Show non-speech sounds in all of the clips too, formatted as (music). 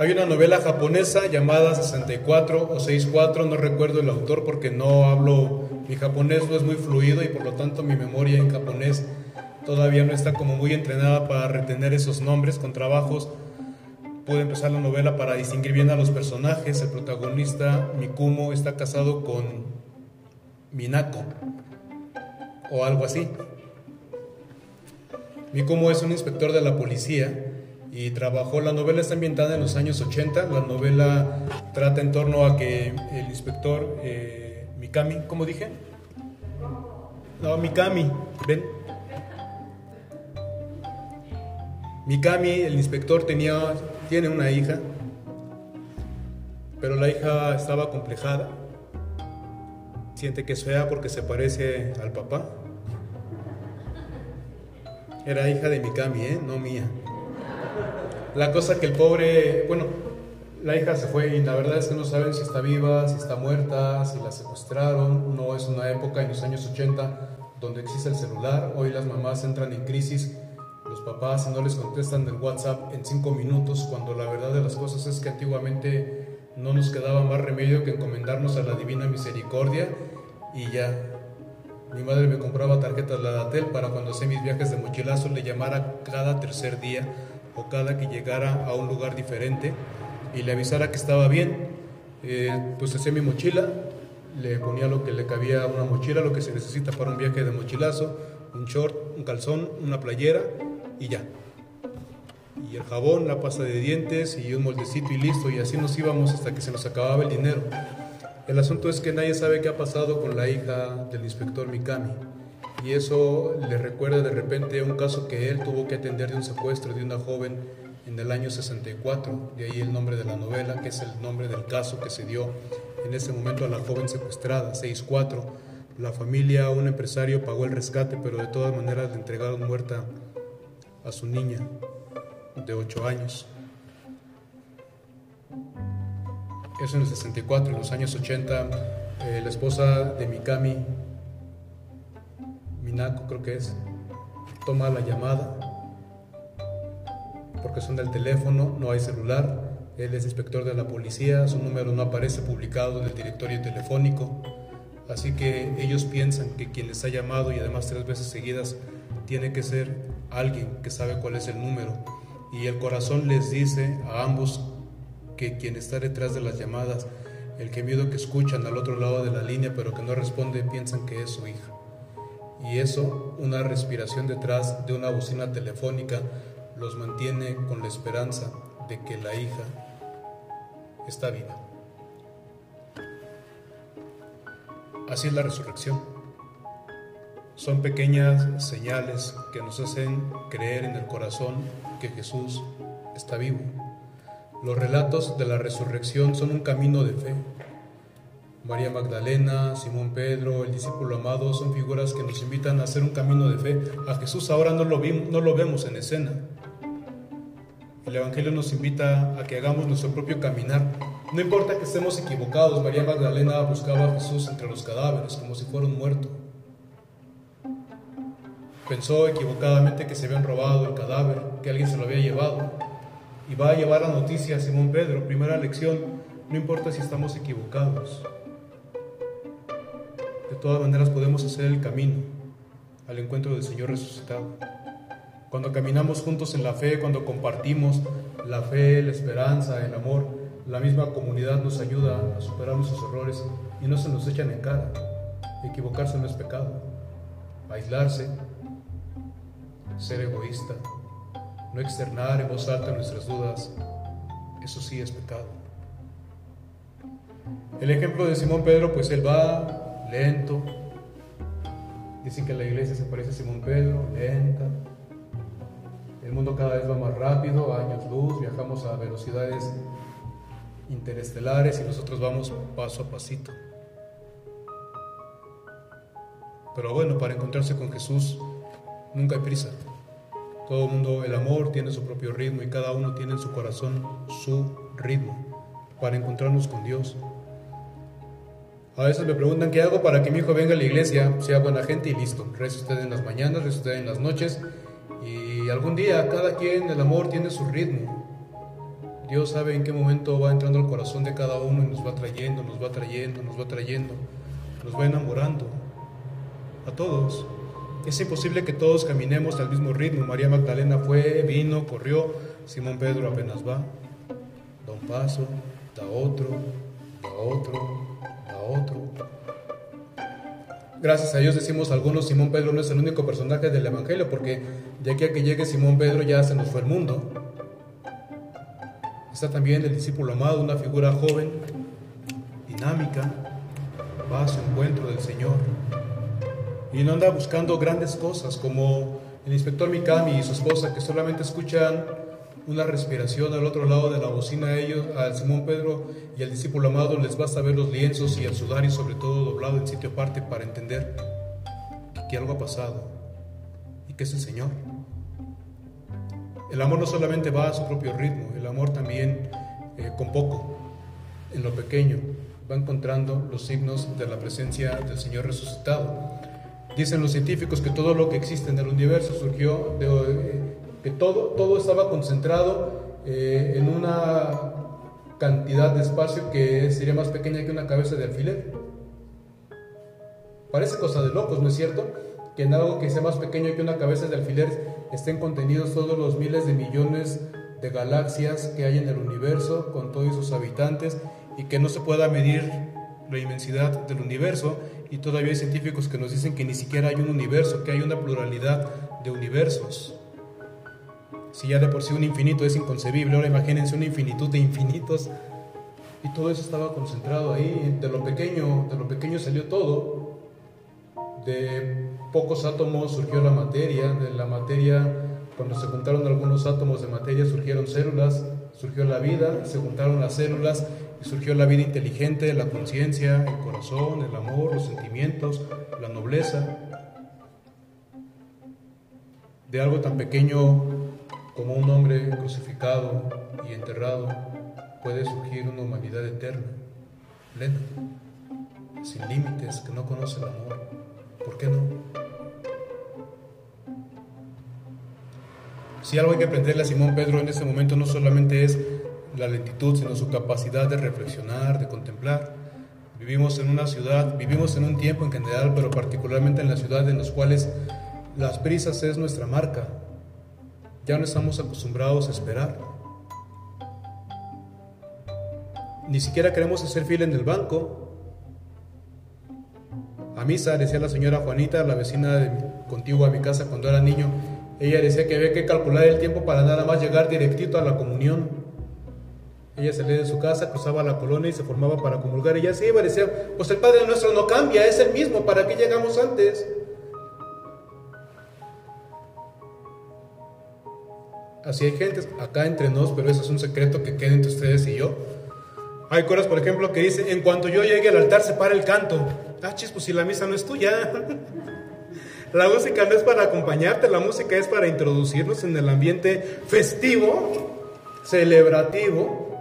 Hay una novela japonesa llamada 64 o 64, no recuerdo el autor porque no hablo, mi japonés no es muy fluido y por lo tanto mi memoria en japonés todavía no está como muy entrenada para retener esos nombres con trabajos. Pude empezar la novela para distinguir bien a los personajes. El protagonista, Mikumo, está casado con Minako o algo así. Mikumo es un inspector de la policía y trabajó, la novela está ambientada en los años 80, la novela trata en torno a que el inspector eh, Mikami, ¿cómo dije? No, Mikami, ven. Mikami, el inspector, tenía, tiene una hija, pero la hija estaba complejada. Siente que es porque se parece al papá. Era hija de Mikami, ¿eh? no mía. La cosa que el pobre, bueno, la hija se fue y la verdad es que no saben si está viva, si está muerta, si la secuestraron. No es una época en los años 80 donde existe el celular. Hoy las mamás entran en crisis, los papás no les contestan del WhatsApp en cinco minutos, cuando la verdad de las cosas es que antiguamente no nos quedaba más remedio que encomendarnos a la divina misericordia y ya. Mi madre me compraba tarjetas Ladatel para cuando hacía mis viajes de mochilazo le llamara cada tercer día o cada que llegara a un lugar diferente y le avisara que estaba bien. Eh, pues hacía mi mochila, le ponía lo que le cabía a una mochila, lo que se necesita para un viaje de mochilazo, un short, un calzón, una playera y ya. Y el jabón, la pasta de dientes y un moldecito y listo. Y así nos íbamos hasta que se nos acababa el dinero. El asunto es que nadie sabe qué ha pasado con la hija del inspector Mikami. Y eso le recuerda de repente un caso que él tuvo que atender de un secuestro de una joven en el año 64. De ahí el nombre de la novela, que es el nombre del caso que se dio en ese momento a la joven secuestrada, 64. La familia, un empresario, pagó el rescate, pero de todas maneras le entregaron muerta a su niña de 8 años. Eso en el 64, en los años 80, eh, la esposa de Mikami, Minako creo que es, toma la llamada porque son del teléfono, no hay celular, él es inspector de la policía, su número no aparece publicado en el directorio telefónico, así que ellos piensan que quien les ha llamado y además tres veces seguidas tiene que ser alguien que sabe cuál es el número. Y el corazón les dice a ambos que quien está detrás de las llamadas, el gemido que escuchan al otro lado de la línea pero que no responde, piensan que es su hija. Y eso, una respiración detrás de una bocina telefónica, los mantiene con la esperanza de que la hija está viva. Así es la resurrección. Son pequeñas señales que nos hacen creer en el corazón que Jesús está vivo. Los relatos de la resurrección son un camino de fe. María Magdalena, Simón Pedro, el discípulo amado son figuras que nos invitan a hacer un camino de fe. A Jesús ahora no lo, no lo vemos en escena. El Evangelio nos invita a que hagamos nuestro propio caminar. No importa que estemos equivocados, María Magdalena buscaba a Jesús entre los cadáveres como si fuera un muerto. Pensó equivocadamente que se habían robado el cadáver, que alguien se lo había llevado y va a llevar la noticia a Simón Pedro. Primera lección, no importa si estamos equivocados. De todas maneras podemos hacer el camino al encuentro del Señor resucitado. Cuando caminamos juntos en la fe, cuando compartimos la fe, la esperanza, el amor, la misma comunidad nos ayuda a superar nuestros errores y no se nos echan en cara. Equivocarse no es pecado. Aislarse, ser egoísta, no externar en voz alta nuestras dudas, eso sí es pecado. El ejemplo de Simón Pedro, pues él va lento. Dicen que la iglesia se parece a Simón Pedro, lenta. El mundo cada vez va más rápido, años luz, viajamos a velocidades interestelares y nosotros vamos paso a pasito. Pero bueno, para encontrarse con Jesús nunca hay prisa. Todo el mundo, el amor tiene su propio ritmo y cada uno tiene en su corazón su ritmo para encontrarnos con Dios. A veces me preguntan qué hago para que mi hijo venga a la iglesia, sea buena gente y listo. Reza usted en las mañanas, reza usted en las noches y algún día cada quien, el amor tiene su ritmo. Dios sabe en qué momento va entrando al corazón de cada uno y nos va trayendo, nos va trayendo, nos va trayendo, nos va enamorando. A todos. Es imposible que todos caminemos al mismo ritmo. María Magdalena fue, vino, corrió. Simón Pedro apenas va. Da un paso, da otro, da otro, otro. Gracias a Dios decimos algunos, Simón Pedro no es el único personaje del Evangelio, porque de aquí a que llegue Simón Pedro ya se nos fue el mundo. Está también el discípulo amado, una figura joven, dinámica, va a su encuentro del Señor y no anda buscando grandes cosas como el inspector Mikami y su esposa que solamente escuchan una respiración al otro lado de la bocina ellos, al Simón Pedro y al discípulo amado les basta ver los lienzos y el sudario sobre todo doblado en sitio aparte para entender que, algo ha pasado y que es el Señor. El amor no solamente va a su propio ritmo, el amor también eh, con poco, en lo pequeño, va encontrando los signos de la presencia del Señor resucitado. Dicen los científicos que todo lo que existe en el universo surgió de, eh, que todo, todo estaba concentrado eh, en una cantidad de espacio que sería más pequeña que una cabeza de alfiler. Parece cosa de locos, ¿no es cierto? Que en algo que sea más pequeño que una cabeza de alfiler estén contenidos todos los miles de millones de galaxias que hay en el universo con todos sus habitantes y que no se pueda medir la inmensidad del universo y todavía hay científicos que nos dicen que ni siquiera hay un universo, que hay una pluralidad de universos. Si ya de por sí un infinito es inconcebible, ahora imagínense una infinitud de infinitos. Y todo eso estaba concentrado ahí. De lo pequeño, de salió todo. De pocos átomos surgió la materia. De la materia, cuando se juntaron algunos átomos de materia, surgieron células, surgió la vida, se juntaron las células y surgió la vida inteligente, la conciencia, el corazón, el amor, los sentimientos, la nobleza. De algo tan pequeño como un hombre crucificado y enterrado puede surgir una humanidad eterna, plena, sin límites, que no conoce el amor. ¿Por qué no? Si algo hay que aprenderle a Simón Pedro en este momento no solamente es la lentitud, sino su capacidad de reflexionar, de contemplar. Vivimos en una ciudad, vivimos en un tiempo en general, pero particularmente en la ciudad en los cuales las prisas es nuestra marca. Ya no estamos acostumbrados a esperar. Ni siquiera queremos hacer fila en el banco. A misa, decía la señora Juanita, la vecina de, contigua a mi casa cuando era niño, ella decía que había que calcular el tiempo para nada más llegar directito a la comunión. Ella salía de su casa, cruzaba la colonia y se formaba para comulgar. Ya se iba y decía, pues el Padre nuestro no cambia, es el mismo, ¿para qué llegamos antes? Así hay gente acá entre nos, pero eso es un secreto que queda entre ustedes y yo. Hay coras, por ejemplo, que dice, en cuanto yo llegue al altar se para el canto. Ah, chis, pues si la misa no es tuya. (laughs) la música no es para acompañarte, la música es para introducirnos en el ambiente festivo, celebrativo,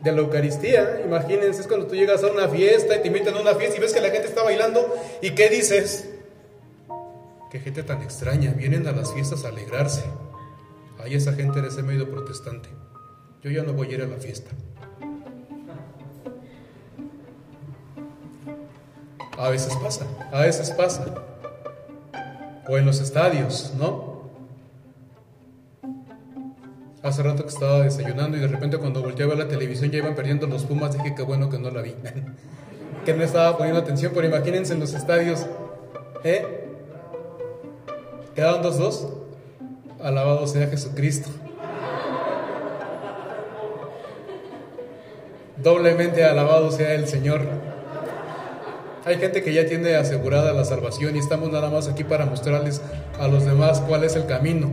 de la Eucaristía. Imagínense, es cuando tú llegas a una fiesta y te invitan a una fiesta y ves que la gente está bailando y ¿qué dices? Qué gente tan extraña, vienen a las fiestas a alegrarse. Ahí esa gente eres ese medio protestante. Yo ya no voy a ir a la fiesta. A veces pasa, a veces pasa. O en los estadios, ¿no? Hace rato que estaba desayunando y de repente cuando volteé a la televisión ya iban perdiendo los Pumas, dije que bueno que no la vi. (laughs) que no estaba poniendo atención, pero imagínense en los estadios. ¿Eh? ¿Quedaban dos dos? Alabado sea Jesucristo. Doblemente alabado sea el Señor. Hay gente que ya tiene asegurada la salvación y estamos nada más aquí para mostrarles a los demás cuál es el camino.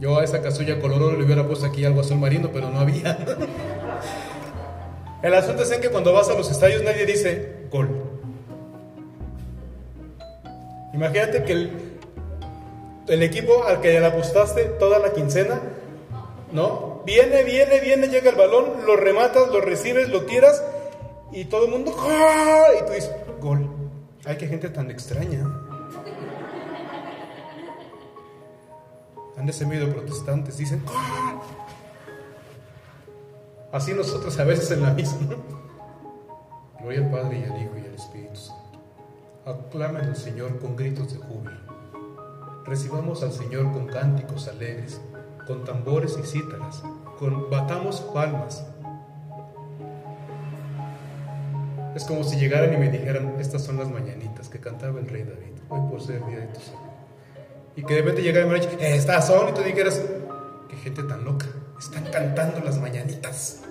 Yo a esa casulla colorada le hubiera puesto aquí algo azul marino, pero no había. El asunto es en que cuando vas a los estadios nadie dice gol. Imagínate que el, el equipo al que le apostaste toda la quincena, ¿no? Viene, viene, viene, llega el balón, lo rematas, lo recibes, lo tiras y todo el mundo, y tú dices, gol. Ay, qué gente tan extraña. en ese medio de protestantes, dicen, ¡Ah! así nosotros a veces en la misma. Gloria al Padre y al Hijo y al Espíritu Santo. Aclamen al Señor con gritos de júbilo. Recibamos al Señor con cánticos alegres, con tambores y cítaras, con batamos palmas. Es como si llegaran y me dijeran, estas son las mañanitas que cantaba el rey David, hoy por ser día de tu Señor. Y que de repente llegara y me dijera, estas son, y tú dijeras, qué gente tan loca, están cantando las mañanitas.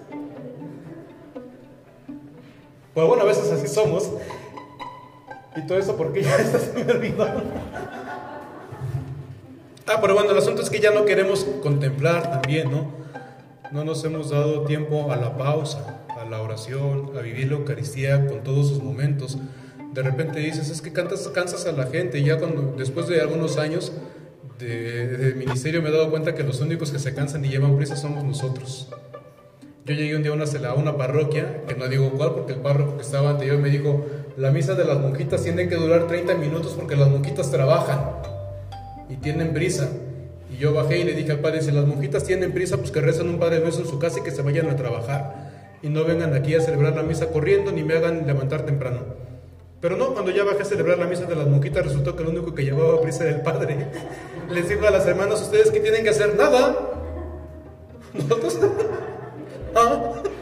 Pues bueno, a veces así somos. Y todo eso porque (laughs) ya está se me olvidó. Ah, pero bueno, el asunto es que ya no queremos contemplar también, ¿no? No nos hemos dado tiempo a la pausa, a la oración, a vivir la Eucaristía con todos sus momentos. De repente dices, es que cantas, cansas a la gente. Y ya cuando, después de algunos años de, ministerio me he dado cuenta que los únicos que se cansan y llevan prisa somos nosotros. Yo llegué un día a una, a una parroquia, que no digo cuál, porque el párroco que estaba anterior me dijo, la misa de las monjitas tiene que durar 30 minutos porque las monjitas trabajan y tienen prisa. Y yo bajé y le dije al padre, si las monjitas tienen prisa, pues que rezan un Padre Nuestro en su casa y que se vayan a trabajar. Y no vengan aquí a celebrar la misa corriendo ni me hagan levantar temprano. Pero no, cuando ya bajé a celebrar la misa de las monjitas, resultó que lo único que llevaba prisa era el padre. (laughs) Les digo a las hermanas, ustedes que tienen que hacer nada. (laughs) Nosotros (laughs)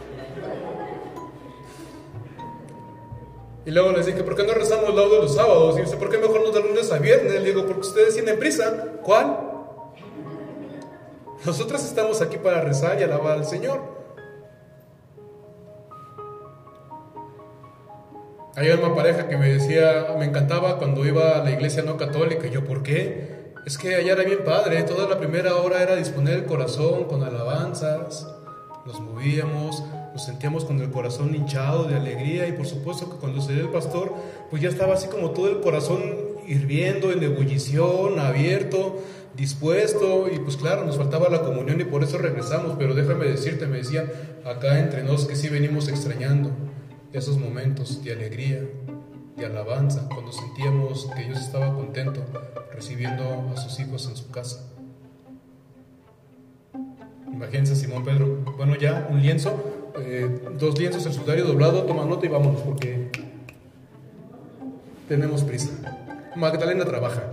Y luego les dije, ¿por qué no rezamos laudo los sábados? Y dice, ¿por qué mejor no de lunes a viernes? Le digo, porque ustedes tienen prisa. ¿Cuál? Nosotros estamos aquí para rezar y alabar al Señor. Hay una pareja que me decía, me encantaba cuando iba a la iglesia no católica. Y yo, ¿por qué? Es que allá era bien padre. Toda la primera hora era disponer el corazón con alabanzas nos movíamos, nos sentíamos con el corazón hinchado de alegría y por supuesto que cuando salió el pastor, pues ya estaba así como todo el corazón hirviendo en ebullición, abierto, dispuesto y pues claro, nos faltaba la comunión y por eso regresamos, pero déjame decirte, me decía acá entre nos que sí venimos extrañando esos momentos de alegría, de alabanza, cuando sentíamos que Dios estaba contento recibiendo a sus hijos en su casa. Imagínense Simón Pedro. Bueno, ya un lienzo, eh, dos lienzos, el sudario doblado, toma nota y vámonos porque tenemos prisa. Magdalena trabaja.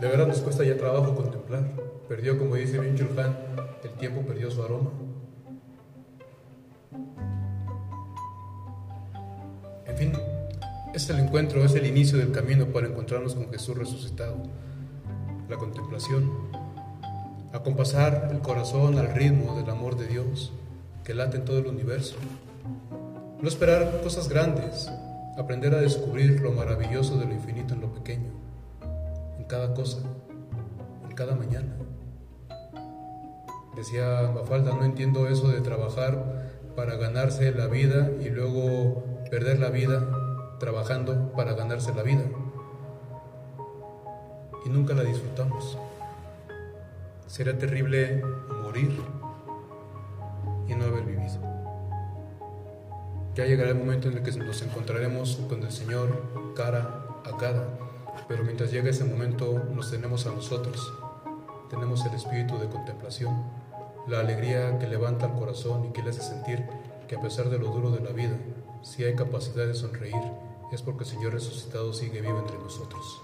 De verdad nos cuesta ya trabajo contemplar. Perdió, como dice Chulhan, el tiempo perdió su aroma. En fin, es el encuentro, es el inicio del camino para encontrarnos con Jesús resucitado. La contemplación. Acompasar el corazón al ritmo del amor de Dios que late en todo el universo. No esperar cosas grandes, aprender a descubrir lo maravilloso de lo infinito en lo pequeño, en cada cosa, en cada mañana. Decía Mafalda, no entiendo eso de trabajar para ganarse la vida y luego perder la vida trabajando para ganarse la vida y nunca la disfrutamos. Será terrible morir y no haber vivido. Ya llegará el momento en el que nos encontraremos con el Señor cara a cara, pero mientras llegue ese momento nos tenemos a nosotros, tenemos el espíritu de contemplación, la alegría que levanta el corazón y que le hace sentir que a pesar de lo duro de la vida, si hay capacidad de sonreír es porque el Señor resucitado sigue vivo entre nosotros.